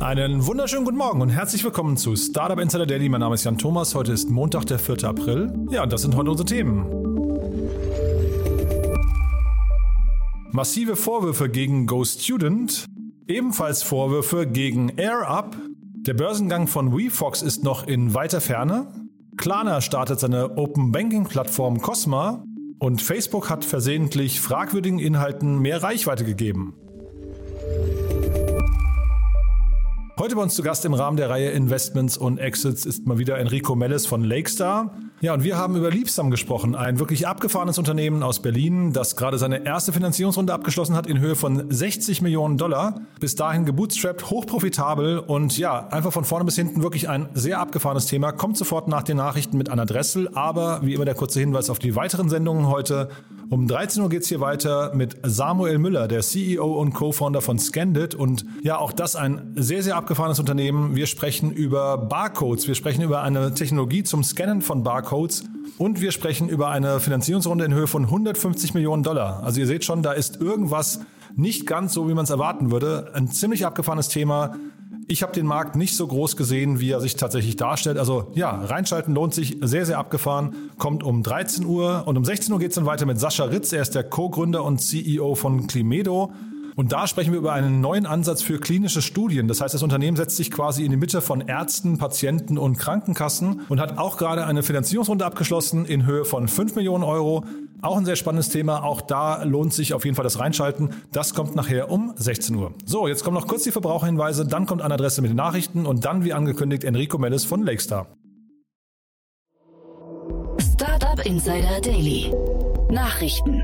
Einen wunderschönen guten Morgen und herzlich willkommen zu Startup Insider Daily. Mein Name ist Jan Thomas. Heute ist Montag, der 4. April. Ja, und das sind heute unsere Themen. Massive Vorwürfe gegen GoStudent. Ebenfalls Vorwürfe gegen AirUp. Der Börsengang von WeFox ist noch in weiter Ferne. Klarna startet seine Open Banking Plattform Cosma. Und Facebook hat versehentlich fragwürdigen Inhalten mehr Reichweite gegeben. Heute bei uns zu Gast im Rahmen der Reihe Investments und Exits ist mal wieder Enrico Melles von Lakestar. Ja, und wir haben über Liebsam gesprochen, ein wirklich abgefahrenes Unternehmen aus Berlin, das gerade seine erste Finanzierungsrunde abgeschlossen hat in Höhe von 60 Millionen Dollar. Bis dahin gebootstrapped, hochprofitabel und ja, einfach von vorne bis hinten wirklich ein sehr abgefahrenes Thema. Kommt sofort nach den Nachrichten mit Anna Dressel, aber wie immer der kurze Hinweis auf die weiteren Sendungen heute. Um 13 Uhr geht's hier weiter mit Samuel Müller, der CEO und Co-Founder von Scandit und ja, auch das ein sehr, sehr abgefahrenes Unternehmen. Wir sprechen über Barcodes, wir sprechen über eine Technologie zum Scannen von Barcodes und wir sprechen über eine Finanzierungsrunde in Höhe von 150 Millionen Dollar. Also ihr seht schon, da ist irgendwas nicht ganz so, wie man es erwarten würde. Ein ziemlich abgefahrenes Thema. Ich habe den Markt nicht so groß gesehen, wie er sich tatsächlich darstellt. Also ja, reinschalten lohnt sich, sehr, sehr abgefahren. Kommt um 13 Uhr und um 16 Uhr geht es dann weiter mit Sascha Ritz. Er ist der Co-Gründer und CEO von Climedo. Und da sprechen wir über einen neuen Ansatz für klinische Studien. Das heißt, das Unternehmen setzt sich quasi in die Mitte von Ärzten, Patienten und Krankenkassen und hat auch gerade eine Finanzierungsrunde abgeschlossen in Höhe von 5 Millionen Euro. Auch ein sehr spannendes Thema. Auch da lohnt sich auf jeden Fall das Reinschalten. Das kommt nachher um 16 Uhr. So, jetzt kommen noch kurz die Verbraucherhinweise, dann kommt eine Adresse mit den Nachrichten und dann, wie angekündigt, Enrico Mellis von Lakestar. Startup Insider Daily. Nachrichten.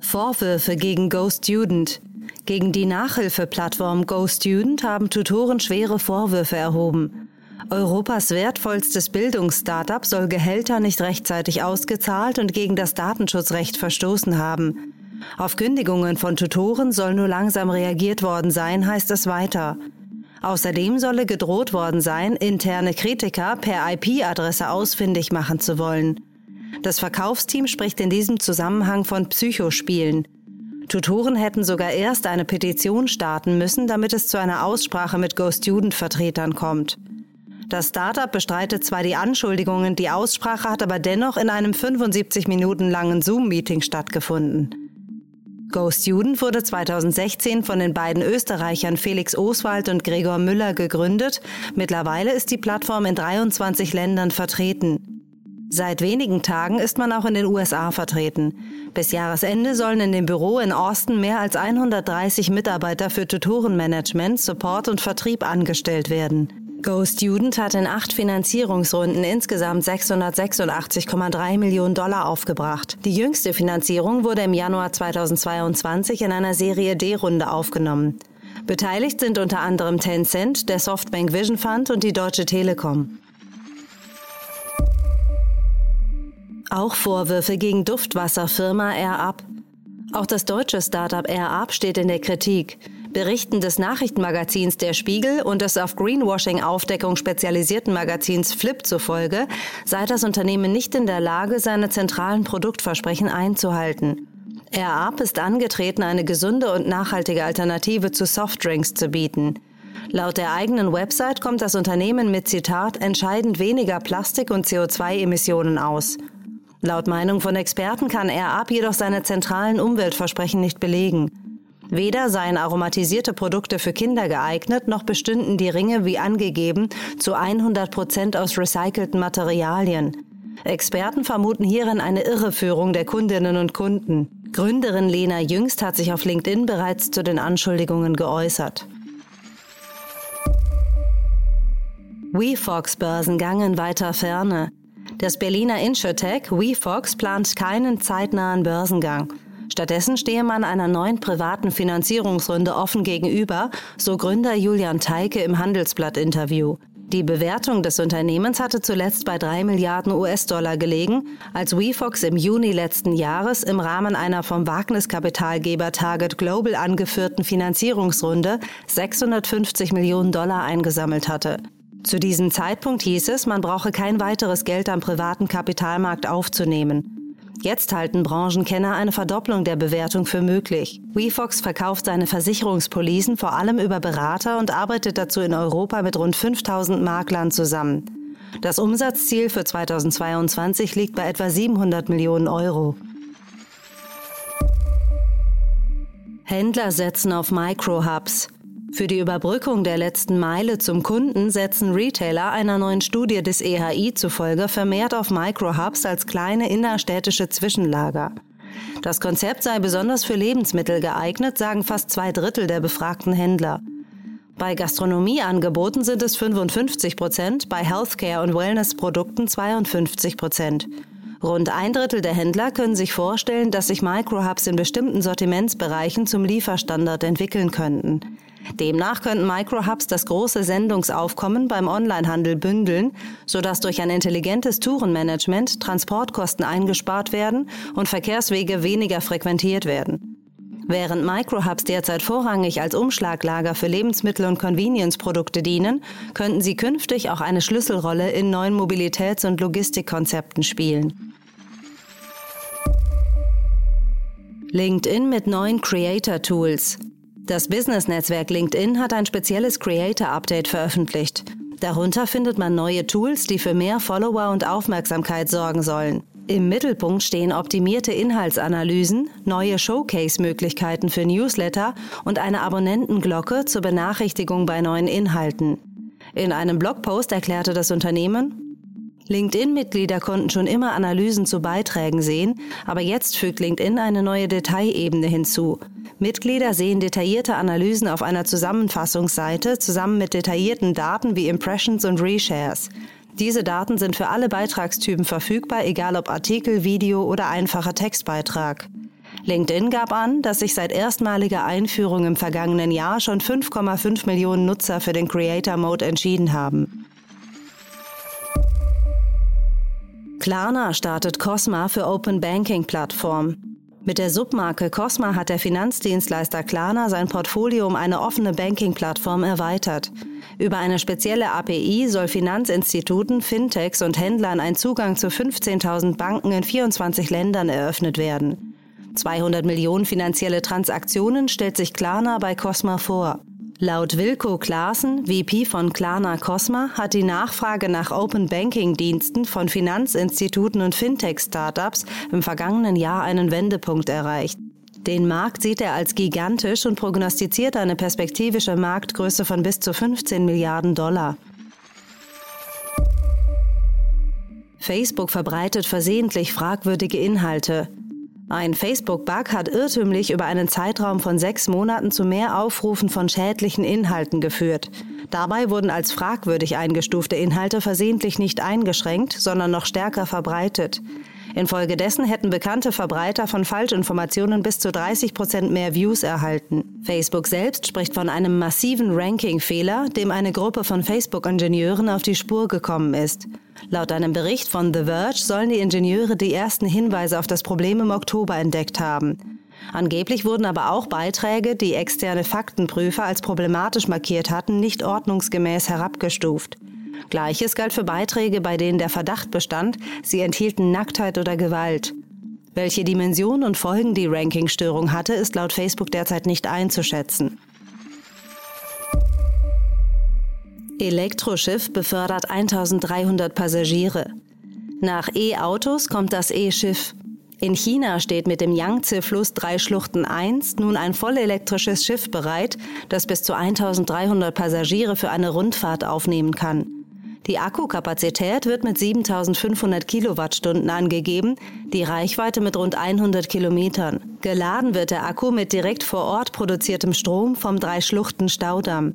Vorwürfe gegen GoStudent. Gegen die Nachhilfeplattform GoStudent haben Tutoren schwere Vorwürfe erhoben. Europas wertvollstes Bildungsstartup soll Gehälter nicht rechtzeitig ausgezahlt und gegen das Datenschutzrecht verstoßen haben. Auf Kündigungen von Tutoren soll nur langsam reagiert worden sein, heißt es weiter. Außerdem solle gedroht worden sein, interne Kritiker per IP-Adresse ausfindig machen zu wollen. Das Verkaufsteam spricht in diesem Zusammenhang von Psychospielen. Tutoren hätten sogar erst eine Petition starten müssen, damit es zu einer Aussprache mit Go-Student-Vertretern kommt. Das Startup bestreitet zwar die Anschuldigungen, die Aussprache hat aber dennoch in einem 75 Minuten langen Zoom-Meeting stattgefunden. GoStudent wurde 2016 von den beiden Österreichern Felix Oswald und Gregor Müller gegründet. Mittlerweile ist die Plattform in 23 Ländern vertreten. Seit wenigen Tagen ist man auch in den USA vertreten. Bis Jahresende sollen in dem Büro in Austin mehr als 130 Mitarbeiter für Tutorenmanagement, Support und Vertrieb angestellt werden. GoStudent hat in acht Finanzierungsrunden insgesamt 686,3 Millionen Dollar aufgebracht. Die jüngste Finanzierung wurde im Januar 2022 in einer Serie D-Runde aufgenommen. Beteiligt sind unter anderem Tencent, der Softbank Vision Fund und die Deutsche Telekom. Auch Vorwürfe gegen Duftwasserfirma AirUp. Auch das deutsche Startup AirUp steht in der Kritik. Berichten des Nachrichtenmagazins Der Spiegel und des auf Greenwashing-Aufdeckung spezialisierten Magazins Flip zufolge sei das Unternehmen nicht in der Lage, seine zentralen Produktversprechen einzuhalten. AirUp ist angetreten, eine gesunde und nachhaltige Alternative zu Softdrinks zu bieten. Laut der eigenen Website kommt das Unternehmen mit Zitat entscheidend weniger Plastik- und CO2-Emissionen aus. Laut Meinung von Experten kann AirUp jedoch seine zentralen Umweltversprechen nicht belegen. Weder seien aromatisierte Produkte für Kinder geeignet, noch bestünden die Ringe wie angegeben zu 100 Prozent aus recycelten Materialien. Experten vermuten hierin eine Irreführung der Kundinnen und Kunden. Gründerin Lena Jüngst hat sich auf LinkedIn bereits zu den Anschuldigungen geäußert. WeFox Börsengang in weiter Ferne. Das Berliner Insurtech WeFox plant keinen zeitnahen Börsengang. Stattdessen stehe man einer neuen privaten Finanzierungsrunde offen gegenüber, so Gründer Julian Teike im Handelsblatt-Interview. Die Bewertung des Unternehmens hatte zuletzt bei 3 Milliarden US-Dollar gelegen, als WeFox im Juni letzten Jahres im Rahmen einer vom Wagniskapitalgeber Target Global angeführten Finanzierungsrunde 650 Millionen Dollar eingesammelt hatte. Zu diesem Zeitpunkt hieß es, man brauche kein weiteres Geld am privaten Kapitalmarkt aufzunehmen. Jetzt halten Branchenkenner eine Verdopplung der Bewertung für möglich. WeFox verkauft seine Versicherungspolisen vor allem über Berater und arbeitet dazu in Europa mit rund 5000 Maklern zusammen. Das Umsatzziel für 2022 liegt bei etwa 700 Millionen Euro. Händler setzen auf Microhubs. Für die Überbrückung der letzten Meile zum Kunden setzen Retailer einer neuen Studie des EHI zufolge vermehrt auf Microhubs als kleine innerstädtische Zwischenlager. Das Konzept sei besonders für Lebensmittel geeignet, sagen fast zwei Drittel der befragten Händler. Bei Gastronomieangeboten sind es 55 Prozent, bei Healthcare- und Wellnessprodukten 52 Prozent. Rund ein Drittel der Händler können sich vorstellen, dass sich Microhubs in bestimmten Sortimentsbereichen zum Lieferstandard entwickeln könnten. Demnach könnten Microhubs das große Sendungsaufkommen beim Onlinehandel bündeln, sodass durch ein intelligentes Tourenmanagement Transportkosten eingespart werden und Verkehrswege weniger frequentiert werden. Während Microhubs derzeit vorrangig als Umschlaglager für Lebensmittel und Convenience-Produkte dienen, könnten sie künftig auch eine Schlüsselrolle in neuen Mobilitäts- und Logistikkonzepten spielen. LinkedIn mit neuen Creator-Tools. Das Business-Netzwerk LinkedIn hat ein spezielles Creator-Update veröffentlicht. Darunter findet man neue Tools, die für mehr Follower und Aufmerksamkeit sorgen sollen. Im Mittelpunkt stehen optimierte Inhaltsanalysen, neue Showcase-Möglichkeiten für Newsletter und eine Abonnentenglocke zur Benachrichtigung bei neuen Inhalten. In einem Blogpost erklärte das Unternehmen, LinkedIn-Mitglieder konnten schon immer Analysen zu Beiträgen sehen, aber jetzt fügt LinkedIn eine neue Detailebene hinzu. Mitglieder sehen detaillierte Analysen auf einer Zusammenfassungsseite zusammen mit detaillierten Daten wie Impressions und Reshares. Diese Daten sind für alle Beitragstypen verfügbar, egal ob Artikel, Video oder einfacher Textbeitrag. LinkedIn gab an, dass sich seit erstmaliger Einführung im vergangenen Jahr schon 5,5 Millionen Nutzer für den Creator Mode entschieden haben. Klarna startet Cosma für Open Banking Plattform. Mit der Submarke Cosma hat der Finanzdienstleister Klarna sein Portfolio um eine offene Banking-Plattform erweitert. Über eine spezielle API soll Finanzinstituten, Fintechs und Händlern ein Zugang zu 15.000 Banken in 24 Ländern eröffnet werden. 200 Millionen finanzielle Transaktionen stellt sich Klarna bei Cosma vor. Laut Wilko Klaassen, VP von Klarna Cosma, hat die Nachfrage nach Open Banking Diensten von Finanzinstituten und Fintech-Startups im vergangenen Jahr einen Wendepunkt erreicht. Den Markt sieht er als gigantisch und prognostiziert eine perspektivische Marktgröße von bis zu 15 Milliarden Dollar. Facebook verbreitet versehentlich fragwürdige Inhalte. Ein Facebook-Bug hat irrtümlich über einen Zeitraum von sechs Monaten zu mehr Aufrufen von schädlichen Inhalten geführt. Dabei wurden als fragwürdig eingestufte Inhalte versehentlich nicht eingeschränkt, sondern noch stärker verbreitet. Infolgedessen hätten bekannte Verbreiter von Falschinformationen bis zu 30 Prozent mehr Views erhalten. Facebook selbst spricht von einem massiven Ranking-Fehler, dem eine Gruppe von Facebook-Ingenieuren auf die Spur gekommen ist. Laut einem Bericht von The Verge sollen die Ingenieure die ersten Hinweise auf das Problem im Oktober entdeckt haben. Angeblich wurden aber auch Beiträge, die externe Faktenprüfer als problematisch markiert hatten, nicht ordnungsgemäß herabgestuft. Gleiches galt für Beiträge, bei denen der Verdacht bestand, sie enthielten Nacktheit oder Gewalt. Welche Dimension und Folgen die Rankingstörung hatte, ist laut Facebook derzeit nicht einzuschätzen. Elektroschiff befördert 1300 Passagiere. Nach E-Autos kommt das E-Schiff. In China steht mit dem Yangtze-Fluss Drei Schluchten 1 nun ein vollelektrisches Schiff bereit, das bis zu 1300 Passagiere für eine Rundfahrt aufnehmen kann. Die Akkukapazität wird mit 7500 Kilowattstunden angegeben, die Reichweite mit rund 100 Kilometern. Geladen wird der Akku mit direkt vor Ort produziertem Strom vom Drei Schluchten Staudamm.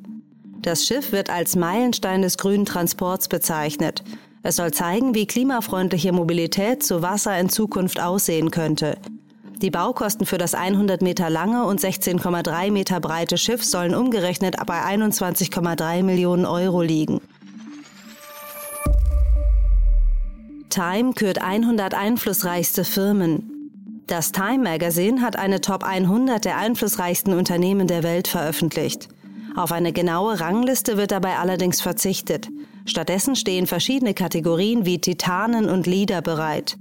Das Schiff wird als Meilenstein des grünen Transports bezeichnet. Es soll zeigen, wie klimafreundliche Mobilität zu Wasser in Zukunft aussehen könnte. Die Baukosten für das 100 Meter lange und 16,3 Meter breite Schiff sollen umgerechnet bei 21,3 Millionen Euro liegen. Time kürt 100 einflussreichste Firmen. Das Time Magazine hat eine Top 100 der einflussreichsten Unternehmen der Welt veröffentlicht. Auf eine genaue Rangliste wird dabei allerdings verzichtet. Stattdessen stehen verschiedene Kategorien wie Titanen und Leader bereit.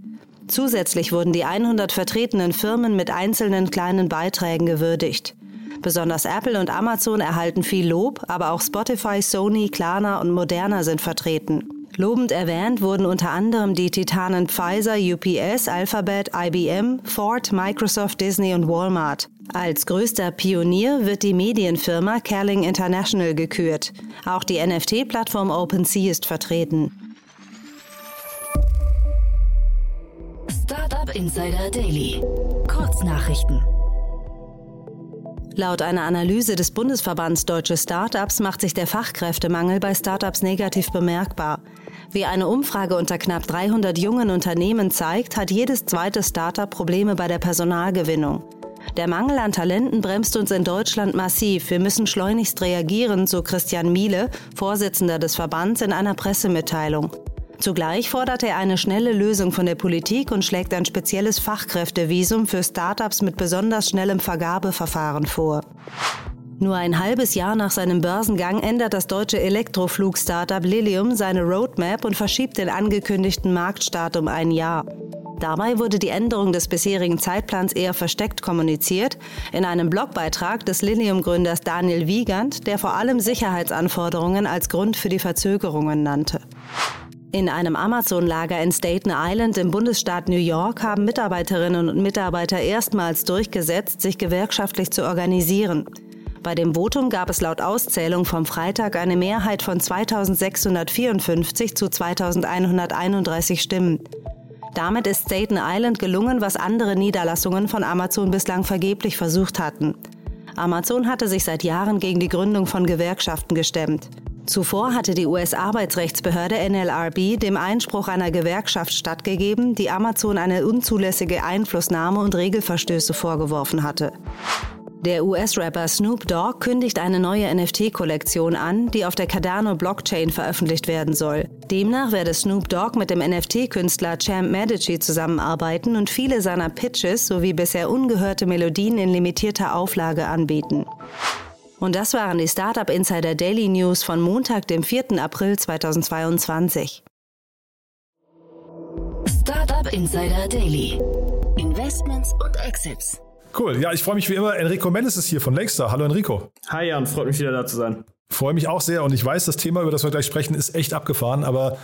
Zusätzlich wurden die 100 vertretenen Firmen mit einzelnen kleinen Beiträgen gewürdigt. Besonders Apple und Amazon erhalten viel Lob, aber auch Spotify, Sony, Klarna und Moderna sind vertreten. Lobend erwähnt wurden unter anderem die Titanen Pfizer, UPS, Alphabet, IBM, Ford, Microsoft, Disney und Walmart. Als größter Pionier wird die Medienfirma Kerling International gekürt. Auch die NFT-Plattform OpenSea ist vertreten. Startup Insider Daily. Kurznachrichten. Laut einer Analyse des Bundesverbands Deutsche Startups macht sich der Fachkräftemangel bei Startups negativ bemerkbar. Wie eine Umfrage unter knapp 300 jungen Unternehmen zeigt, hat jedes zweite Startup Probleme bei der Personalgewinnung. Der Mangel an Talenten bremst uns in Deutschland massiv. Wir müssen schleunigst reagieren, so Christian Miele, Vorsitzender des Verbands, in einer Pressemitteilung. Zugleich fordert er eine schnelle Lösung von der Politik und schlägt ein spezielles Fachkräftevisum für Startups mit besonders schnellem Vergabeverfahren vor. Nur ein halbes Jahr nach seinem Börsengang ändert das deutsche Elektroflug-Startup Lilium seine Roadmap und verschiebt den angekündigten Marktstart um ein Jahr. Dabei wurde die Änderung des bisherigen Zeitplans eher versteckt kommuniziert, in einem Blogbeitrag des Lilium-Gründers Daniel Wiegand, der vor allem Sicherheitsanforderungen als Grund für die Verzögerungen nannte. In einem Amazon-Lager in Staten Island im Bundesstaat New York haben Mitarbeiterinnen und Mitarbeiter erstmals durchgesetzt, sich gewerkschaftlich zu organisieren. Bei dem Votum gab es laut Auszählung vom Freitag eine Mehrheit von 2654 zu 2131 Stimmen. Damit ist Staten Island gelungen, was andere Niederlassungen von Amazon bislang vergeblich versucht hatten. Amazon hatte sich seit Jahren gegen die Gründung von Gewerkschaften gestemmt. Zuvor hatte die US-Arbeitsrechtsbehörde NLRB dem Einspruch einer Gewerkschaft stattgegeben, die Amazon eine unzulässige Einflussnahme und Regelverstöße vorgeworfen hatte. Der US-Rapper Snoop Dogg kündigt eine neue NFT-Kollektion an, die auf der Cardano-Blockchain veröffentlicht werden soll. Demnach werde Snoop Dogg mit dem NFT-Künstler Champ Medici zusammenarbeiten und viele seiner Pitches sowie bisher ungehörte Melodien in limitierter Auflage anbieten. Und das waren die Startup Insider Daily News von Montag, dem 4. April 2022. Startup Insider Daily. Investments und Exits. Cool. Ja, ich freue mich wie immer. Enrico Mendes ist hier von Lakestar. Hallo Enrico. Hi Jan, freut mich wieder da zu sein. Freue mich auch sehr und ich weiß, das Thema, über das wir gleich sprechen, ist echt abgefahren, aber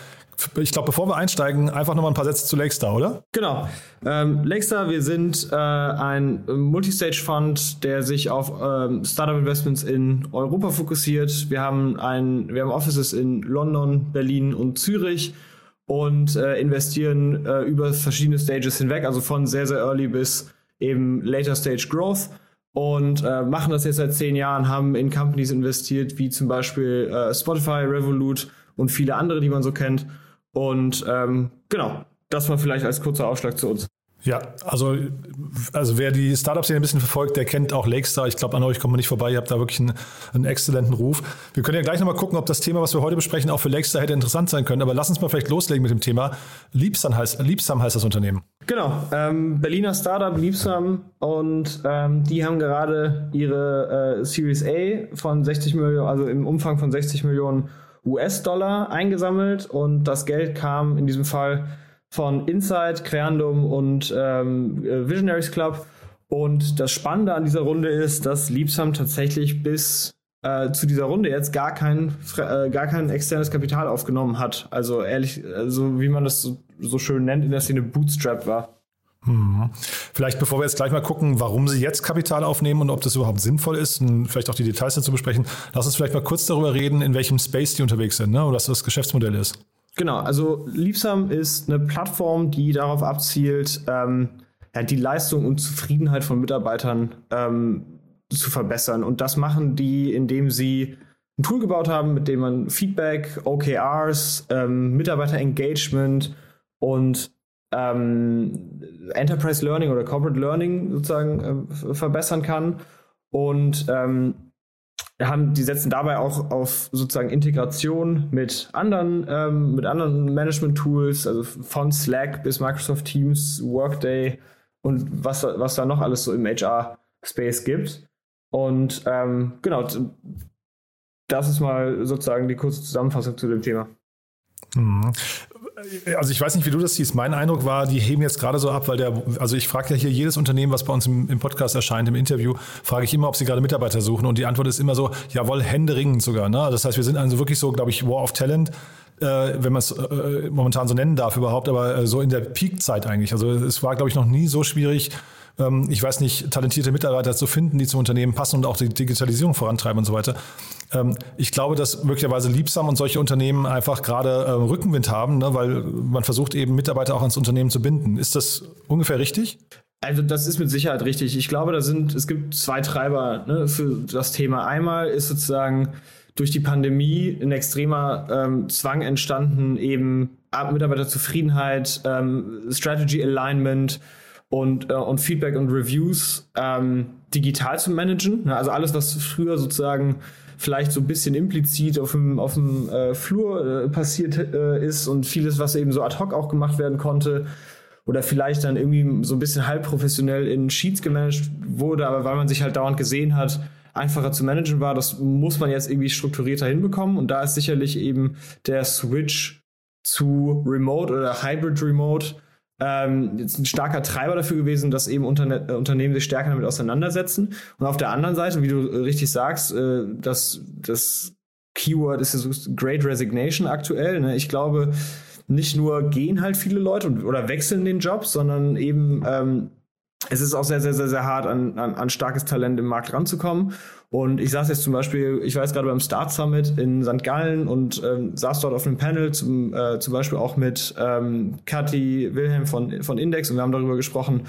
ich glaube, bevor wir einsteigen, einfach nochmal ein paar Sätze zu Lakestar, oder? Genau. Ähm, Lakestar, wir sind äh, ein Multistage-Fund, der sich auf ähm, Startup-Investments in Europa fokussiert. Wir haben, ein, wir haben Offices in London, Berlin und Zürich und äh, investieren äh, über verschiedene Stages hinweg, also von sehr, sehr early bis eben Later Stage Growth und äh, machen das jetzt seit zehn Jahren, haben in Companies investiert, wie zum Beispiel äh, Spotify, Revolut und viele andere, die man so kennt. Und ähm, genau, das war vielleicht als kurzer Ausschlag zu uns. Ja, also, also wer die Startups hier ein bisschen verfolgt, der kennt auch Lakestar. Ich glaube, an euch kommt man nicht vorbei. Ihr habt da wirklich einen, einen exzellenten Ruf. Wir können ja gleich nochmal gucken, ob das Thema, was wir heute besprechen, auch für Lakestar hätte interessant sein können. Aber lass uns mal vielleicht loslegen mit dem Thema. Liebsam heißt, Liebsam heißt das Unternehmen. Genau, ähm, Berliner Startup Liebsam und ähm, die haben gerade ihre äh, Series A von 60 Millionen, also im Umfang von 60 Millionen US-Dollar eingesammelt und das Geld kam in diesem Fall von Inside, Creandum und ähm, äh, Visionaries Club. Und das Spannende an dieser Runde ist, dass Liebsam tatsächlich bis äh, zu dieser Runde jetzt gar kein, äh, gar kein externes Kapital aufgenommen hat. Also ehrlich, also wie man das so, so schön nennt, in der Szene Bootstrap war. Hm. Vielleicht bevor wir jetzt gleich mal gucken, warum Sie jetzt Kapital aufnehmen und ob das überhaupt sinnvoll ist und vielleicht auch die Details dazu besprechen, lass uns vielleicht mal kurz darüber reden, in welchem Space die unterwegs sind ne? oder was das Geschäftsmodell ist. Genau, also Liebsam ist eine Plattform, die darauf abzielt, ähm, ja, die Leistung und Zufriedenheit von Mitarbeitern ähm, zu verbessern. Und das machen die, indem sie ein Tool gebaut haben, mit dem man Feedback, OKRs, ähm, Mitarbeiter-Engagement und ähm, Enterprise Learning oder Corporate Learning sozusagen äh, verbessern kann. Und ähm, haben, die setzen dabei auch auf sozusagen Integration mit anderen, ähm, mit anderen Management-Tools, also von Slack bis Microsoft Teams, Workday und was, was da noch alles so im HR-Space gibt. Und ähm, genau, das ist mal sozusagen die kurze Zusammenfassung zu dem Thema. Also ich weiß nicht, wie du das siehst. Mein Eindruck war, die heben jetzt gerade so ab, weil der, also ich frage ja hier jedes Unternehmen, was bei uns im, im, Podcast erscheint, im Interview, frage ich immer, ob sie gerade Mitarbeiter suchen. Und die Antwort ist immer so, jawohl, händeringend sogar. Ne? Das heißt, wir sind also wirklich so, glaube ich, War of Talent. Äh, wenn man es äh, momentan so nennen darf überhaupt, aber äh, so in der Peak-Zeit eigentlich. Also es war, glaube ich, noch nie so schwierig, ähm, ich weiß nicht, talentierte Mitarbeiter zu finden, die zum Unternehmen passen und auch die Digitalisierung vorantreiben und so weiter. Ähm, ich glaube, dass möglicherweise Liebsam und solche Unternehmen einfach gerade ähm, Rückenwind haben, ne, weil man versucht eben Mitarbeiter auch ans Unternehmen zu binden. Ist das ungefähr richtig? Also das ist mit Sicherheit richtig. Ich glaube, da sind es gibt zwei Treiber ne, für das Thema. Einmal ist sozusagen durch die Pandemie ein extremer ähm, Zwang entstanden, eben Mitarbeiterzufriedenheit, ähm, Strategy Alignment und, äh, und Feedback und Reviews ähm, digital zu managen. Also alles, was früher sozusagen vielleicht so ein bisschen implizit auf dem, auf dem äh, Flur äh, passiert äh, ist und vieles, was eben so ad hoc auch gemacht werden konnte oder vielleicht dann irgendwie so ein bisschen halb professionell in Sheets gemanagt wurde, aber weil man sich halt dauernd gesehen hat, einfacher zu managen war, das muss man jetzt irgendwie strukturierter hinbekommen und da ist sicherlich eben der Switch zu Remote oder Hybrid Remote ähm, jetzt ein starker Treiber dafür gewesen, dass eben Unterne äh, Unternehmen sich stärker damit auseinandersetzen. Und auf der anderen Seite, wie du äh, richtig sagst, äh, dass das Keyword ist so Great Resignation aktuell. Ne? Ich glaube, nicht nur gehen halt viele Leute und, oder wechseln den Job, sondern eben ähm, es ist auch sehr, sehr, sehr, sehr hart, an, an, an starkes Talent im Markt ranzukommen. Und ich saß jetzt zum Beispiel, ich war jetzt gerade beim Start Summit in St. Gallen und ähm, saß dort auf einem Panel, zum, äh, zum Beispiel auch mit ähm, Kathi Wilhelm von, von Index und wir haben darüber gesprochen,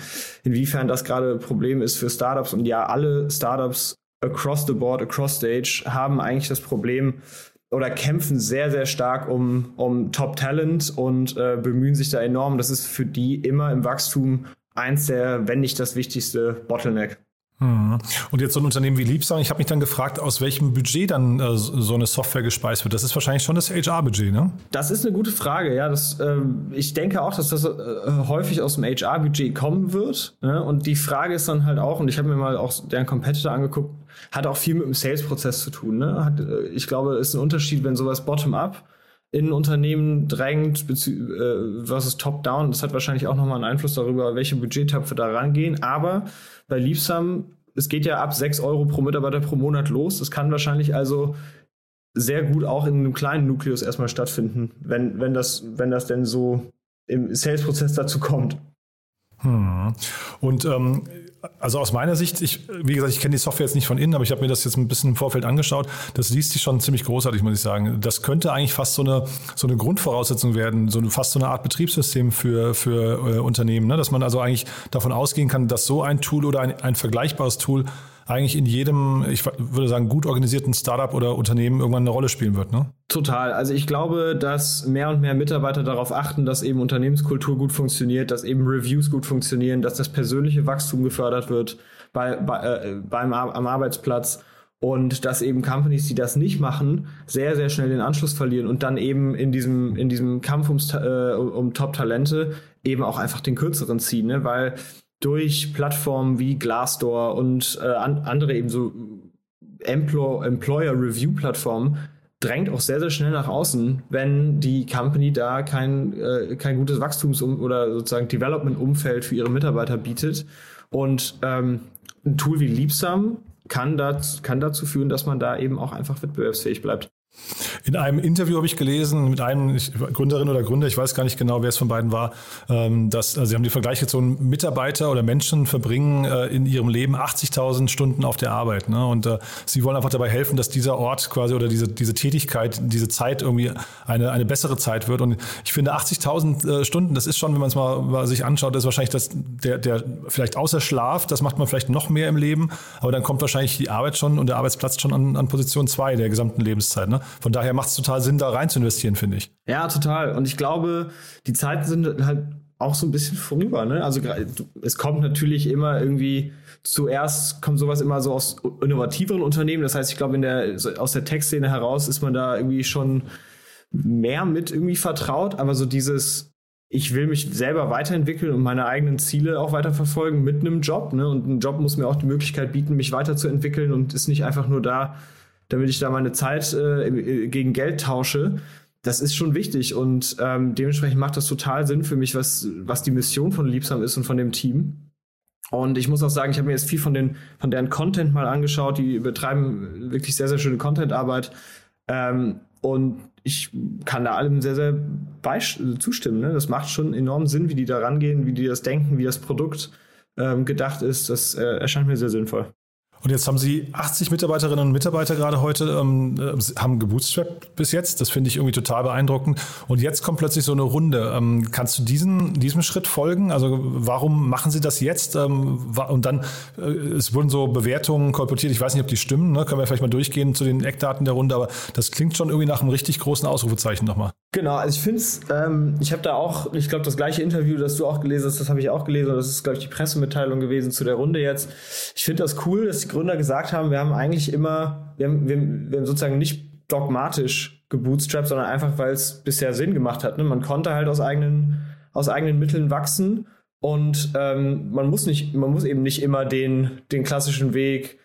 inwiefern das gerade Problem ist für Startups. Und ja, alle Startups across the board, across stage haben eigentlich das Problem, oder kämpfen sehr, sehr stark um, um Top-Talent und äh, bemühen sich da enorm. Das ist für die immer im Wachstum eins der, wenn nicht das wichtigste Bottleneck. Mhm. Und jetzt so ein Unternehmen wie Liebsam, ich habe mich dann gefragt, aus welchem Budget dann äh, so eine Software gespeist wird. Das ist wahrscheinlich schon das HR-Budget, ne? Das ist eine gute Frage, ja. Das, äh, ich denke auch, dass das äh, häufig aus dem HR-Budget kommen wird. Ne? Und die Frage ist dann halt auch, und ich habe mir mal auch deren Competitor angeguckt, hat auch viel mit dem Sales-Prozess zu tun. Ne? Hat, äh, ich glaube, es ist ein Unterschied, wenn sowas bottom-up in Unternehmen drängt äh, versus top-down. Das hat wahrscheinlich auch nochmal einen Einfluss darüber, welche Budgettöpfe da rangehen. Aber bei Liebsam, es geht ja ab 6 Euro pro Mitarbeiter pro Monat los. Das kann wahrscheinlich also sehr gut auch in einem kleinen Nukleus erstmal stattfinden, wenn, wenn, das, wenn das denn so im Sales-Prozess dazu kommt. Hm. Und ähm, also aus meiner Sicht, ich, wie gesagt, ich kenne die Software jetzt nicht von innen, aber ich habe mir das jetzt ein bisschen im Vorfeld angeschaut. Das liest sich schon ziemlich großartig, muss ich sagen. Das könnte eigentlich fast so eine, so eine Grundvoraussetzung werden, so eine, fast so eine Art Betriebssystem für, für äh, Unternehmen, ne? dass man also eigentlich davon ausgehen kann, dass so ein Tool oder ein, ein vergleichbares Tool eigentlich in jedem, ich würde sagen, gut organisierten Startup oder Unternehmen irgendwann eine Rolle spielen wird. Ne? Total. Also ich glaube, dass mehr und mehr Mitarbeiter darauf achten, dass eben Unternehmenskultur gut funktioniert, dass eben Reviews gut funktionieren, dass das persönliche Wachstum gefördert wird bei, bei, äh, beim am Arbeitsplatz und dass eben Companies, die das nicht machen, sehr, sehr schnell den Anschluss verlieren und dann eben in diesem, in diesem Kampf ums, äh, um Top-Talente eben auch einfach den kürzeren ziehen, ne? weil durch Plattformen wie Glassdoor und äh, an, andere eben so Employer, Employer Review Plattformen drängt auch sehr, sehr schnell nach außen, wenn die Company da kein, äh, kein gutes Wachstums- oder sozusagen Development-Umfeld für ihre Mitarbeiter bietet. Und ähm, ein Tool wie Liebsam kann, das, kann dazu führen, dass man da eben auch einfach wettbewerbsfähig bleibt. In einem Interview habe ich gelesen mit einem ich, Gründerin oder Gründer, ich weiß gar nicht genau, wer es von beiden war, ähm, dass also sie haben die Vergleich gezogen, Mitarbeiter oder Menschen verbringen äh, in ihrem Leben 80.000 Stunden auf der Arbeit. Ne? Und äh, sie wollen einfach dabei helfen, dass dieser Ort quasi oder diese, diese Tätigkeit, diese Zeit irgendwie eine, eine bessere Zeit wird. Und ich finde 80.000 äh, Stunden, das ist schon, wenn man es mal, mal, sich anschaut, ist wahrscheinlich das, der, der vielleicht außer Schlaf, das macht man vielleicht noch mehr im Leben, aber dann kommt wahrscheinlich die Arbeit schon und der Arbeitsplatz schon an, an Position zwei der gesamten Lebenszeit. Ne? Von daher macht es total Sinn, da rein zu investieren, finde ich. Ja, total. Und ich glaube, die Zeiten sind halt auch so ein bisschen vorüber. Ne? Also es kommt natürlich immer irgendwie zuerst kommt sowas immer so aus innovativeren Unternehmen. Das heißt, ich glaube, in der aus der Tech-Szene heraus ist man da irgendwie schon mehr mit irgendwie vertraut. Aber so dieses ich will mich selber weiterentwickeln und meine eigenen Ziele auch weiterverfolgen mit einem Job. Ne? Und ein Job muss mir auch die Möglichkeit bieten, mich weiterzuentwickeln und ist nicht einfach nur da, damit ich da meine Zeit äh, gegen Geld tausche. Das ist schon wichtig und ähm, dementsprechend macht das total Sinn für mich, was, was die Mission von Liebsam ist und von dem Team. Und ich muss auch sagen, ich habe mir jetzt viel von, den, von deren Content mal angeschaut. Die betreiben wirklich sehr, sehr schöne Content-Arbeit. Ähm, und ich kann da allem sehr, sehr zustimmen. Ne? Das macht schon enorm Sinn, wie die da rangehen, wie die das denken, wie das Produkt ähm, gedacht ist. Das äh, erscheint mir sehr sinnvoll. Und jetzt haben Sie 80 Mitarbeiterinnen und Mitarbeiter gerade heute, ähm, äh, haben gebootstrapped bis jetzt. Das finde ich irgendwie total beeindruckend. Und jetzt kommt plötzlich so eine Runde. Ähm, kannst du diesen, diesem Schritt folgen? Also warum machen Sie das jetzt? Ähm, und dann, äh, es wurden so Bewertungen kolportiert. Ich weiß nicht, ob die stimmen. Ne? Können wir vielleicht mal durchgehen zu den Eckdaten der Runde. Aber das klingt schon irgendwie nach einem richtig großen Ausrufezeichen nochmal. Genau, also ich finde es, ähm, ich habe da auch, ich glaube, das gleiche Interview, das du auch gelesen hast, das habe ich auch gelesen. Das ist, glaube ich, die Pressemitteilung gewesen zu der Runde jetzt. Ich finde das cool, dass die Gründer gesagt haben, wir haben eigentlich immer, wir haben, wir, wir haben sozusagen nicht dogmatisch gebootstrapped, sondern einfach, weil es bisher Sinn gemacht hat. Ne? Man konnte halt aus eigenen, aus eigenen Mitteln wachsen und ähm, man muss nicht, man muss eben nicht immer den, den klassischen Weg,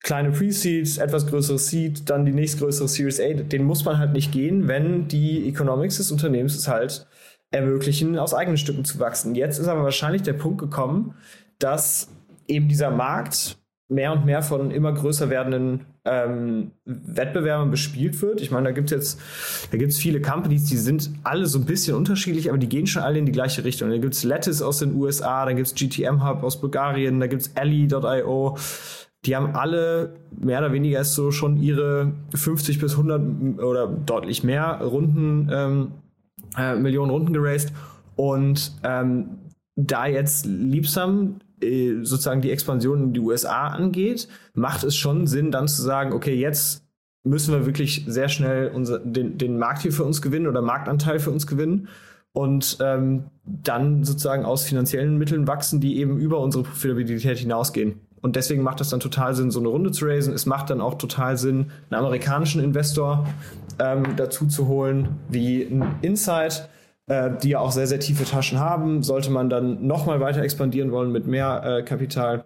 kleine Pre-Seed, etwas größeres Seed, dann die nächstgrößere Series A, den muss man halt nicht gehen, wenn die Economics des Unternehmens es halt ermöglichen, aus eigenen Stücken zu wachsen. Jetzt ist aber wahrscheinlich der Punkt gekommen, dass eben dieser Markt mehr und mehr von immer größer werdenden ähm, Wettbewerbern bespielt wird. Ich meine, da gibt es jetzt, da gibt es viele Companies, die sind alle so ein bisschen unterschiedlich, aber die gehen schon alle in die gleiche Richtung. Da gibt es Lattice aus den USA, da gibt es GTM Hub aus Bulgarien, da gibt es Ally.io. Die haben alle mehr oder weniger so schon ihre 50 bis 100 oder deutlich mehr Runden, ähm, äh, Millionen Runden geraced. Und ähm, da jetzt Liebsam sozusagen die Expansion in die USA angeht, macht es schon Sinn, dann zu sagen, okay, jetzt müssen wir wirklich sehr schnell unser, den, den Markt hier für uns gewinnen oder Marktanteil für uns gewinnen und ähm, dann sozusagen aus finanziellen Mitteln wachsen, die eben über unsere Profitabilität hinausgehen. Und deswegen macht es dann total Sinn, so eine Runde zu raisen. Es macht dann auch total Sinn, einen amerikanischen Investor ähm, dazu zu holen, wie ein Insight, äh, die ja auch sehr, sehr tiefe Taschen haben. Sollte man dann nochmal weiter expandieren wollen mit mehr äh, Kapital.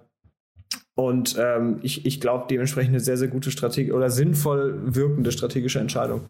Und ähm, ich, ich glaube dementsprechend eine sehr, sehr gute Strategie oder sinnvoll wirkende strategische Entscheidung.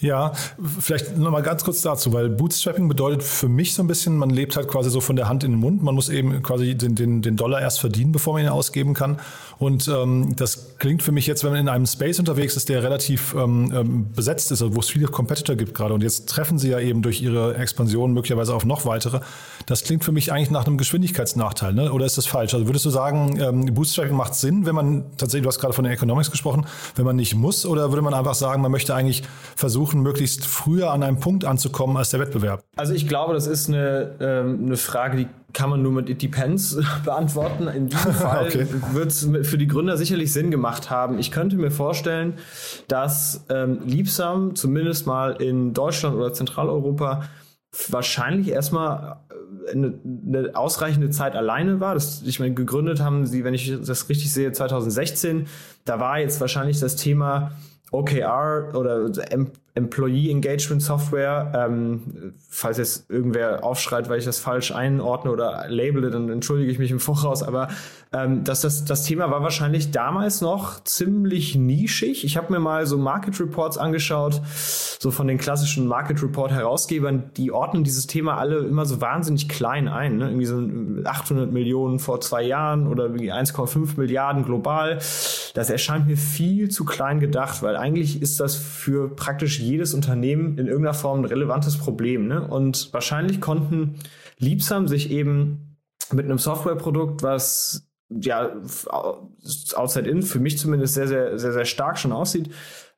Ja, vielleicht nochmal ganz kurz dazu, weil Bootstrapping bedeutet für mich so ein bisschen, man lebt halt quasi so von der Hand in den Mund. Man muss eben quasi den, den, den Dollar erst verdienen, bevor man ihn ausgeben kann. Und ähm, das klingt für mich jetzt, wenn man in einem Space unterwegs ist, der relativ ähm, ähm besetzt ist, also wo es viele Competitor gibt gerade. Und jetzt treffen sie ja eben durch ihre Expansion möglicherweise auf noch weitere. Das klingt für mich eigentlich nach einem Geschwindigkeitsnachteil, ne? oder ist das falsch? Also würdest du sagen, ähm, Bootstrapping macht Sinn, wenn man tatsächlich, du hast gerade von den Economics gesprochen, wenn man nicht muss, oder würde man einfach sagen, man möchte eigentlich versuchen, möglichst früher an einem Punkt anzukommen als der Wettbewerb? Also ich glaube, das ist eine, ähm, eine Frage, die kann man nur mit It Depends beantworten. In diesem Fall okay. wird es für die Gründer sicherlich Sinn gemacht haben. Ich könnte mir vorstellen, dass ähm, Liebsam zumindest mal in Deutschland oder Zentraleuropa wahrscheinlich erstmal äh, eine, eine, ausreichende Zeit alleine war. Das, ich meine, gegründet haben sie, wenn ich das richtig sehe, 2016. Da war jetzt wahrscheinlich das Thema OKR oder Employee Engagement Software. Ähm, falls jetzt irgendwer aufschreit, weil ich das falsch einordne oder labele, dann entschuldige ich mich im Voraus. Aber ähm, das, das, das Thema war wahrscheinlich damals noch ziemlich nischig. Ich habe mir mal so Market Reports angeschaut, so von den klassischen Market Report Herausgebern. Die ordnen dieses Thema alle immer so wahnsinnig klein ein. Ne? Irgendwie so 800 Millionen vor zwei Jahren oder 1,5 Milliarden global. Das erscheint mir viel zu klein gedacht, weil eigentlich ist das für praktisch jedes Unternehmen in irgendeiner Form ein relevantes Problem. Ne? Und wahrscheinlich konnten Liebsam sich eben mit einem Softwareprodukt, was ja outside in für mich zumindest sehr, sehr, sehr, sehr stark schon aussieht,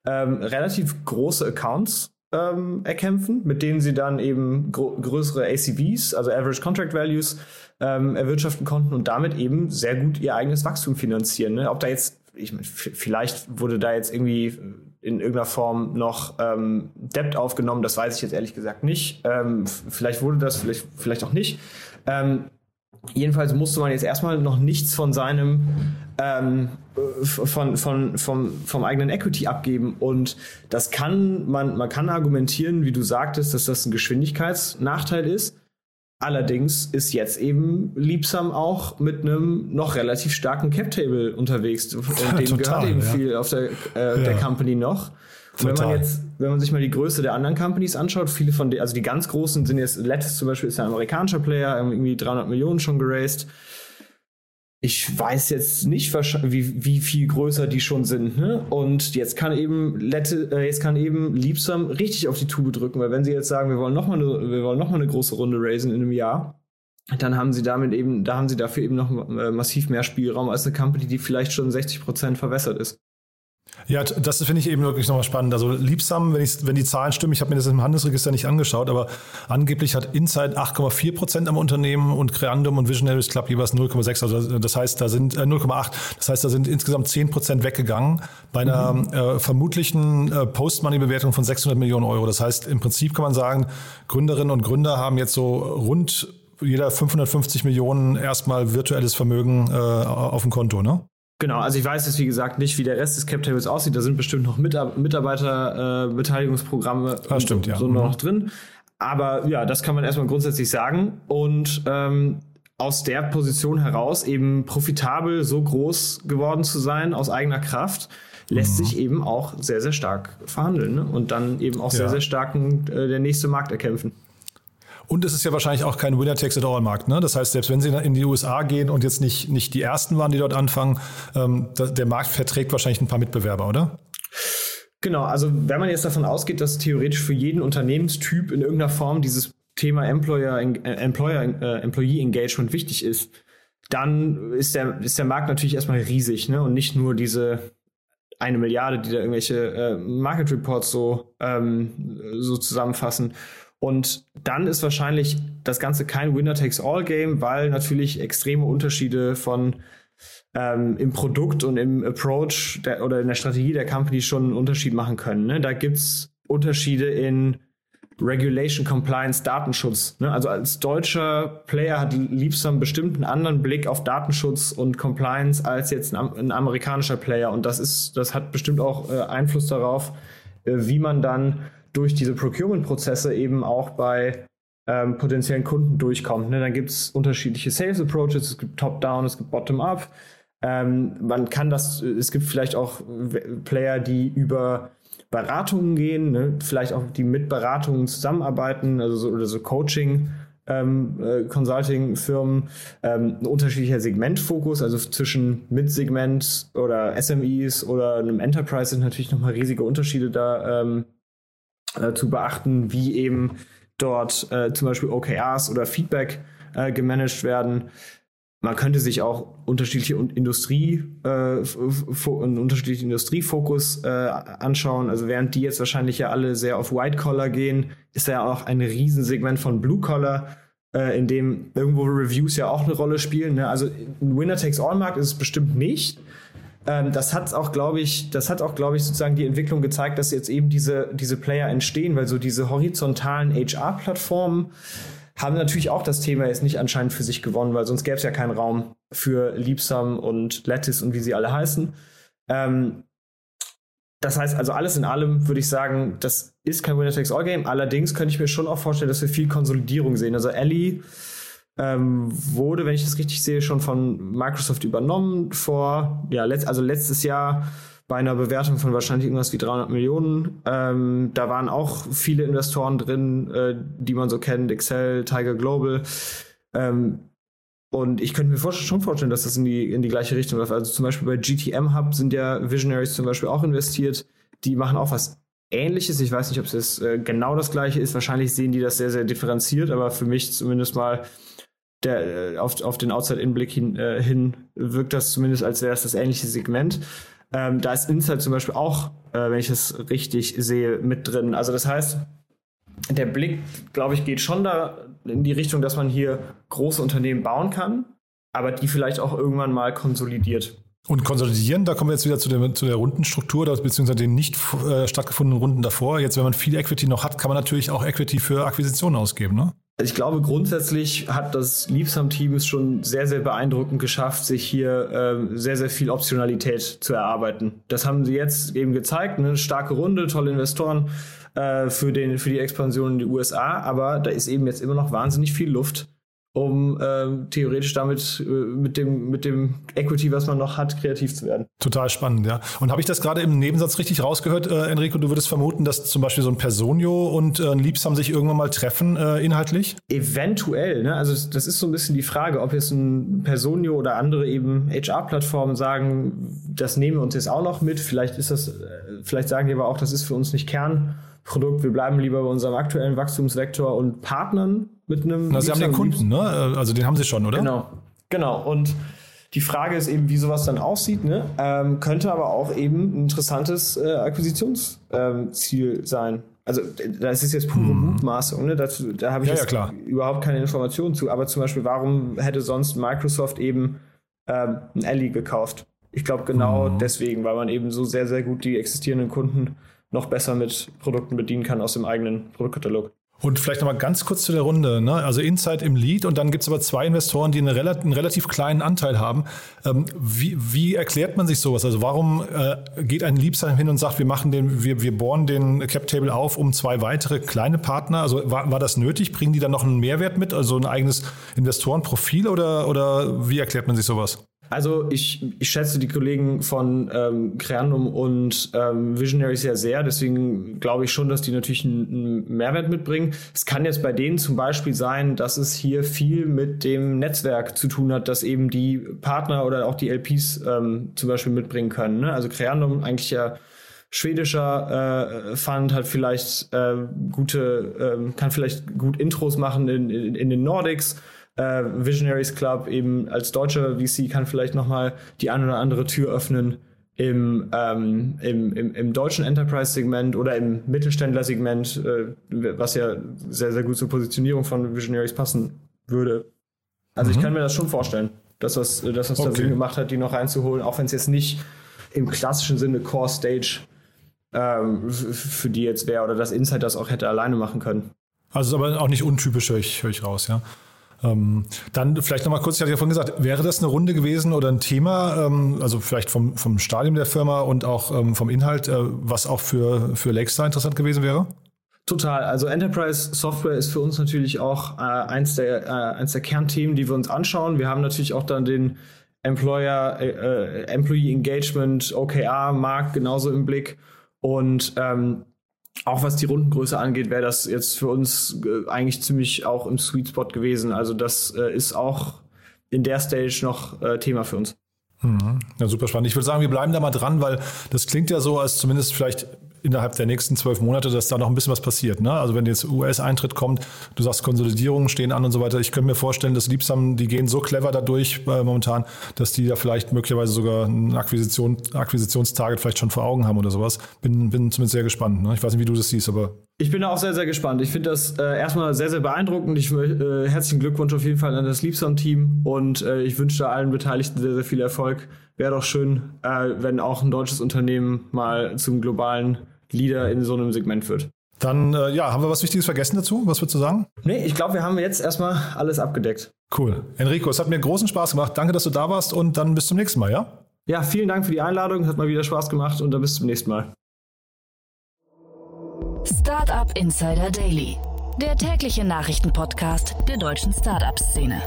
ähm, relativ große Accounts ähm, erkämpfen, mit denen sie dann eben größere ACVs, also Average Contract Values, ähm, erwirtschaften konnten und damit eben sehr gut ihr eigenes Wachstum finanzieren. Ne? Ob da jetzt, ich meine, vielleicht wurde da jetzt irgendwie in irgendeiner Form noch ähm, Debt aufgenommen. Das weiß ich jetzt ehrlich gesagt nicht. Ähm, vielleicht wurde das, vielleicht, vielleicht auch nicht. Ähm, jedenfalls musste man jetzt erstmal noch nichts von seinem ähm, von, von, vom, vom eigenen Equity abgeben. Und das kann man, man kann argumentieren, wie du sagtest, dass das ein Geschwindigkeitsnachteil ist. Allerdings ist jetzt eben Liebsam auch mit einem noch relativ starken Cap-Table unterwegs. Und ja, dem gehört eben ja. viel auf der, äh, ja. der Company noch. Und wenn man jetzt, wenn man sich mal die Größe der anderen Companies anschaut, viele von denen, also die ganz großen sind jetzt, Lettuce zum Beispiel ist ein amerikanischer Player, irgendwie 300 Millionen schon geraced ich weiß jetzt nicht, wie, wie viel größer die schon sind. Ne? Und jetzt kann eben Lette, äh, jetzt kann eben Liebsam richtig auf die Tube drücken, weil wenn sie jetzt sagen, wir wollen nochmal eine, wir wollen noch mal eine große Runde raisen in einem Jahr, dann haben sie damit eben, da haben sie dafür eben noch äh, massiv mehr Spielraum als eine Company, die vielleicht schon 60 Prozent verwässert ist. Ja, das finde ich eben wirklich nochmal spannend. Also Liebsam, wenn, ich, wenn die Zahlen stimmen, ich habe mir das im Handelsregister nicht angeschaut, aber angeblich hat Inside 8,4 Prozent am Unternehmen und Creandum und Visionaries Club jeweils 0,6. Also das heißt, da sind äh, 0,8. Das heißt, da sind insgesamt 10 Prozent weggegangen bei einer mhm. äh, vermutlichen äh, Post-Money-Bewertung von 600 Millionen Euro. Das heißt, im Prinzip kann man sagen, Gründerinnen und Gründer haben jetzt so rund jeder 550 Millionen erstmal virtuelles Vermögen äh, auf dem Konto, ne? Genau, also ich weiß jetzt wie gesagt nicht, wie der Rest des Cap Tables aussieht. Da sind bestimmt noch Mitarbeiterbeteiligungsprogramme äh, stimmt, ja. so mhm. noch drin. Aber ja, das kann man erstmal grundsätzlich sagen. Und ähm, aus der Position heraus eben profitabel so groß geworden zu sein aus eigener Kraft, lässt mhm. sich eben auch sehr, sehr stark verhandeln ne? und dann eben auch ja. sehr, sehr stark äh, der nächste Markt erkämpfen. Und es ist ja wahrscheinlich auch kein Winner-Takes-it-all-Markt. Ne? Das heißt, selbst wenn Sie in die USA gehen und jetzt nicht, nicht die Ersten waren, die dort anfangen, ähm, der Markt verträgt wahrscheinlich ein paar Mitbewerber, oder? Genau, also wenn man jetzt davon ausgeht, dass theoretisch für jeden Unternehmenstyp in irgendeiner Form dieses Thema Employer, äh, Employer äh, Employee Engagement wichtig ist, dann ist der, ist der Markt natürlich erstmal riesig ne? und nicht nur diese eine Milliarde, die da irgendwelche äh, Market Reports so, ähm, so zusammenfassen. Und dann ist wahrscheinlich das Ganze kein Winner-Takes-All-Game, weil natürlich extreme Unterschiede von ähm, im Produkt und im Approach der, oder in der Strategie der Company schon einen Unterschied machen können. Ne? Da gibt's Unterschiede in Regulation, Compliance, Datenschutz. Ne? Also als deutscher Player hat liebst einen bestimmten anderen Blick auf Datenschutz und Compliance als jetzt ein, ein amerikanischer Player. Und das ist, das hat bestimmt auch äh, Einfluss darauf, äh, wie man dann durch diese Procurement-Prozesse eben auch bei ähm, potenziellen Kunden durchkommt. Ne? Dann gibt es unterschiedliche Sales Approaches, es gibt Top-Down, es gibt Bottom-Up. Ähm, man kann das, es gibt vielleicht auch Player, die über Beratungen gehen, ne? vielleicht auch die mit Beratungen zusammenarbeiten, also so, oder so Coaching. Ähm, äh, Consulting-Firmen ähm, ein unterschiedlicher Segmentfokus, also zwischen Mid-Segment oder SMEs oder einem Enterprise sind natürlich nochmal riesige Unterschiede da ähm, äh, zu beachten, wie eben dort äh, zum Beispiel OKRs oder Feedback äh, gemanagt werden. Man könnte sich auch unterschiedliche Industrie, äh, einen unterschiedlichen Industriefokus äh, anschauen. Also während die jetzt wahrscheinlich ja alle sehr auf White Collar gehen, ist da ja auch ein Riesensegment von Blue Collar, äh, in dem irgendwo Reviews ja auch eine Rolle spielen. Ne? Also ein Winner-Takes-All-Markt ist es bestimmt nicht. Ähm, das hat auch, glaube ich, das hat auch, glaube ich, sozusagen die Entwicklung gezeigt, dass jetzt eben diese, diese Player entstehen, weil so diese horizontalen HR-Plattformen haben natürlich auch das Thema jetzt nicht anscheinend für sich gewonnen, weil sonst gäbe es ja keinen Raum für Liebsam und Lattice und wie sie alle heißen. Ähm, das heißt also alles in allem würde ich sagen, das ist kein Winner-Takes-All-Game. Allerdings könnte ich mir schon auch vorstellen, dass wir viel Konsolidierung sehen. Also Ellie ähm, wurde, wenn ich das richtig sehe, schon von Microsoft übernommen vor, ja, letzt, also letztes Jahr bei einer Bewertung von wahrscheinlich irgendwas wie 300 Millionen. Ähm, da waren auch viele Investoren drin, äh, die man so kennt, Excel, Tiger Global. Ähm, und ich könnte mir schon vorstellen, dass das in die, in die gleiche Richtung läuft. Also zum Beispiel bei GTM Hub sind ja Visionaries zum Beispiel auch investiert. Die machen auch was Ähnliches. Ich weiß nicht, ob es äh, genau das gleiche ist. Wahrscheinlich sehen die das sehr, sehr differenziert, aber für mich zumindest mal der, äh, auf, auf den Outside-In-Blick hin, äh, hin wirkt das zumindest, als wäre es das ähnliche Segment. Ähm, da ist Insight zum Beispiel auch, äh, wenn ich es richtig sehe, mit drin. Also das heißt, der Blick, glaube ich, geht schon da in die Richtung, dass man hier große Unternehmen bauen kann, aber die vielleicht auch irgendwann mal konsolidiert. Und konsolidieren, da kommen wir jetzt wieder zu der, zu der Rundenstruktur, beziehungsweise den nicht äh, stattgefundenen Runden davor. Jetzt, wenn man viel Equity noch hat, kann man natürlich auch Equity für Akquisitionen ausgeben, ne? Ich glaube, grundsätzlich hat das Liebsam-Team es schon sehr, sehr beeindruckend geschafft, sich hier äh, sehr, sehr viel Optionalität zu erarbeiten. Das haben sie jetzt eben gezeigt. Eine starke Runde, tolle Investoren äh, für, den, für die Expansion in die USA. Aber da ist eben jetzt immer noch wahnsinnig viel Luft um äh, theoretisch damit äh, mit dem mit dem Equity, was man noch hat, kreativ zu werden. Total spannend, ja. Und habe ich das gerade im Nebensatz richtig rausgehört, äh, Enrico? Du würdest vermuten, dass zum Beispiel so ein Personio und äh, ein Liebsam sich irgendwann mal treffen äh, inhaltlich? Eventuell, ne? Also das ist so ein bisschen die Frage, ob jetzt ein Personio oder andere eben HR-Plattformen sagen, das nehmen wir uns jetzt auch noch mit. Vielleicht ist das, äh, vielleicht sagen die aber auch, das ist für uns nicht Kernprodukt. Wir bleiben lieber bei unserem aktuellen Wachstumsvektor und Partnern mit einem. Na, Sie haben den Kunden, ne? Also den haben Sie schon, oder? Genau, genau. Und die Frage ist eben, wie sowas dann aussieht. Ne? Ähm, könnte aber auch eben ein interessantes äh, Akquisitionsziel ähm, sein. Also das ist jetzt pure mhm. Mutmaßung. Ne? Dazu, da habe ich ja, ja, überhaupt keine Informationen zu. Aber zum Beispiel, warum hätte sonst Microsoft eben ähm, ein Ellie gekauft? Ich glaube genau mhm. deswegen, weil man eben so sehr, sehr gut die existierenden Kunden noch besser mit Produkten bedienen kann aus dem eigenen Produktkatalog. Und vielleicht nochmal ganz kurz zu der Runde. Ne? Also Insight im Lead und dann gibt es aber zwei Investoren, die eine relativ, einen relativ kleinen Anteil haben. Ähm, wie, wie erklärt man sich sowas? Also warum äh, geht ein Liebsheim hin und sagt, wir machen den, wir, wir bohren den Cap Table auf um zwei weitere kleine Partner? Also war, war das nötig? Bringen die dann noch einen Mehrwert mit, also ein eigenes Investorenprofil oder, oder wie erklärt man sich sowas? Also ich, ich schätze die Kollegen von ähm, Creandum und ähm, Visionary sehr sehr, deswegen glaube ich schon, dass die natürlich einen, einen, Mehrwert mitbringen. Es kann jetzt bei denen zum Beispiel sein, dass es hier viel mit dem Netzwerk zu tun hat, dass eben die Partner oder auch die LPs ähm, zum Beispiel mitbringen können. Ne? Also Creandum eigentlich ja schwedischer äh, Fund hat vielleicht äh, gute, äh, kann vielleicht gut Intros machen in, in, in den Nordics äh, Visionaries Club eben als deutscher VC kann vielleicht nochmal die eine oder andere Tür öffnen im, ähm, im, im, im deutschen Enterprise-Segment oder im Mittelständler-Segment, äh, was ja sehr, sehr gut zur Positionierung von Visionaries passen würde. Also mhm. ich kann mir das schon vorstellen, dass das, dass das okay. da Sinn gemacht hat, die noch reinzuholen, auch wenn es jetzt nicht im klassischen Sinne Core Stage ähm, für die jetzt wäre oder dass Insight das auch hätte alleine machen können. Also ist aber auch nicht untypisch, höre ich, höre ich raus, ja. Ähm, dann vielleicht nochmal kurz, ich hatte ja vorhin gesagt, wäre das eine Runde gewesen oder ein Thema, ähm, also vielleicht vom, vom Stadium der Firma und auch ähm, vom Inhalt, äh, was auch für, für Lakestar interessant gewesen wäre? Total. Also Enterprise Software ist für uns natürlich auch äh, eins, der, äh, eins der Kernthemen, die wir uns anschauen. Wir haben natürlich auch dann den Employer, äh, äh Employee Engagement, OKR Markt genauso im Blick. Und ähm, auch was die Rundengröße angeht, wäre das jetzt für uns äh, eigentlich ziemlich auch im Sweet Spot gewesen. Also das äh, ist auch in der Stage noch äh, Thema für uns. Mhm. Ja, super spannend. Ich würde sagen, wir bleiben da mal dran, weil das klingt ja so, als zumindest vielleicht innerhalb der nächsten zwölf Monate, dass da noch ein bisschen was passiert. Ne? Also wenn jetzt US-Eintritt kommt, du sagst Konsolidierungen stehen an und so weiter. Ich könnte mir vorstellen, dass Liebsam, die gehen so clever dadurch äh, momentan, dass die da vielleicht möglicherweise sogar ein Akquisition, Akquisitionstarget vielleicht schon vor Augen haben oder sowas. Bin, bin zumindest sehr gespannt. Ne? Ich weiß nicht, wie du das siehst, aber ich bin auch sehr, sehr gespannt. Ich finde das äh, erstmal sehr, sehr beeindruckend. Ich äh, herzlichen Glückwunsch auf jeden Fall an das Liebsam-Team und äh, ich wünsche allen Beteiligten sehr, sehr viel Erfolg. Wäre doch schön, äh, wenn auch ein deutsches Unternehmen mal zum globalen Leader in so einem Segment wird. Dann, äh, ja, haben wir was Wichtiges vergessen dazu? Was würdest du sagen? Nee, ich glaube, wir haben jetzt erstmal alles abgedeckt. Cool. Enrico, es hat mir großen Spaß gemacht. Danke, dass du da warst und dann bis zum nächsten Mal, ja? Ja, vielen Dank für die Einladung. Hat mal wieder Spaß gemacht und dann bis zum nächsten Mal. Startup Insider Daily, der tägliche Nachrichtenpodcast der deutschen Startup-Szene.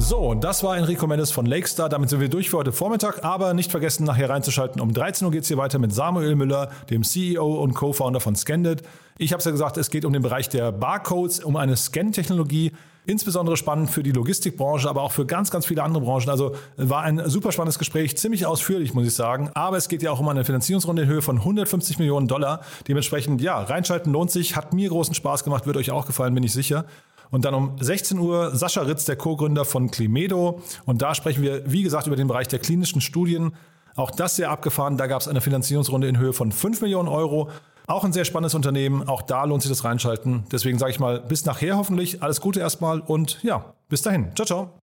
So, das war Enrico Mendes von Lakestar. Damit sind wir durch für heute Vormittag. Aber nicht vergessen, nachher reinzuschalten. Um 13 Uhr geht es hier weiter mit Samuel Müller, dem CEO und Co-Founder von Scandit. Ich habe es ja gesagt, es geht um den Bereich der Barcodes, um eine Scan-Technologie. Insbesondere spannend für die Logistikbranche, aber auch für ganz, ganz viele andere Branchen. Also war ein super spannendes Gespräch, ziemlich ausführlich, muss ich sagen. Aber es geht ja auch um eine Finanzierungsrunde in Höhe von 150 Millionen Dollar. Dementsprechend, ja, reinschalten lohnt sich, hat mir großen Spaß gemacht, wird euch auch gefallen, bin ich sicher. Und dann um 16 Uhr Sascha Ritz, der Co-Gründer von Climedo. Und da sprechen wir, wie gesagt, über den Bereich der klinischen Studien. Auch das sehr abgefahren. Da gab es eine Finanzierungsrunde in Höhe von 5 Millionen Euro. Auch ein sehr spannendes Unternehmen. Auch da lohnt sich das reinschalten. Deswegen sage ich mal, bis nachher hoffentlich. Alles Gute erstmal und ja, bis dahin. Ciao, ciao.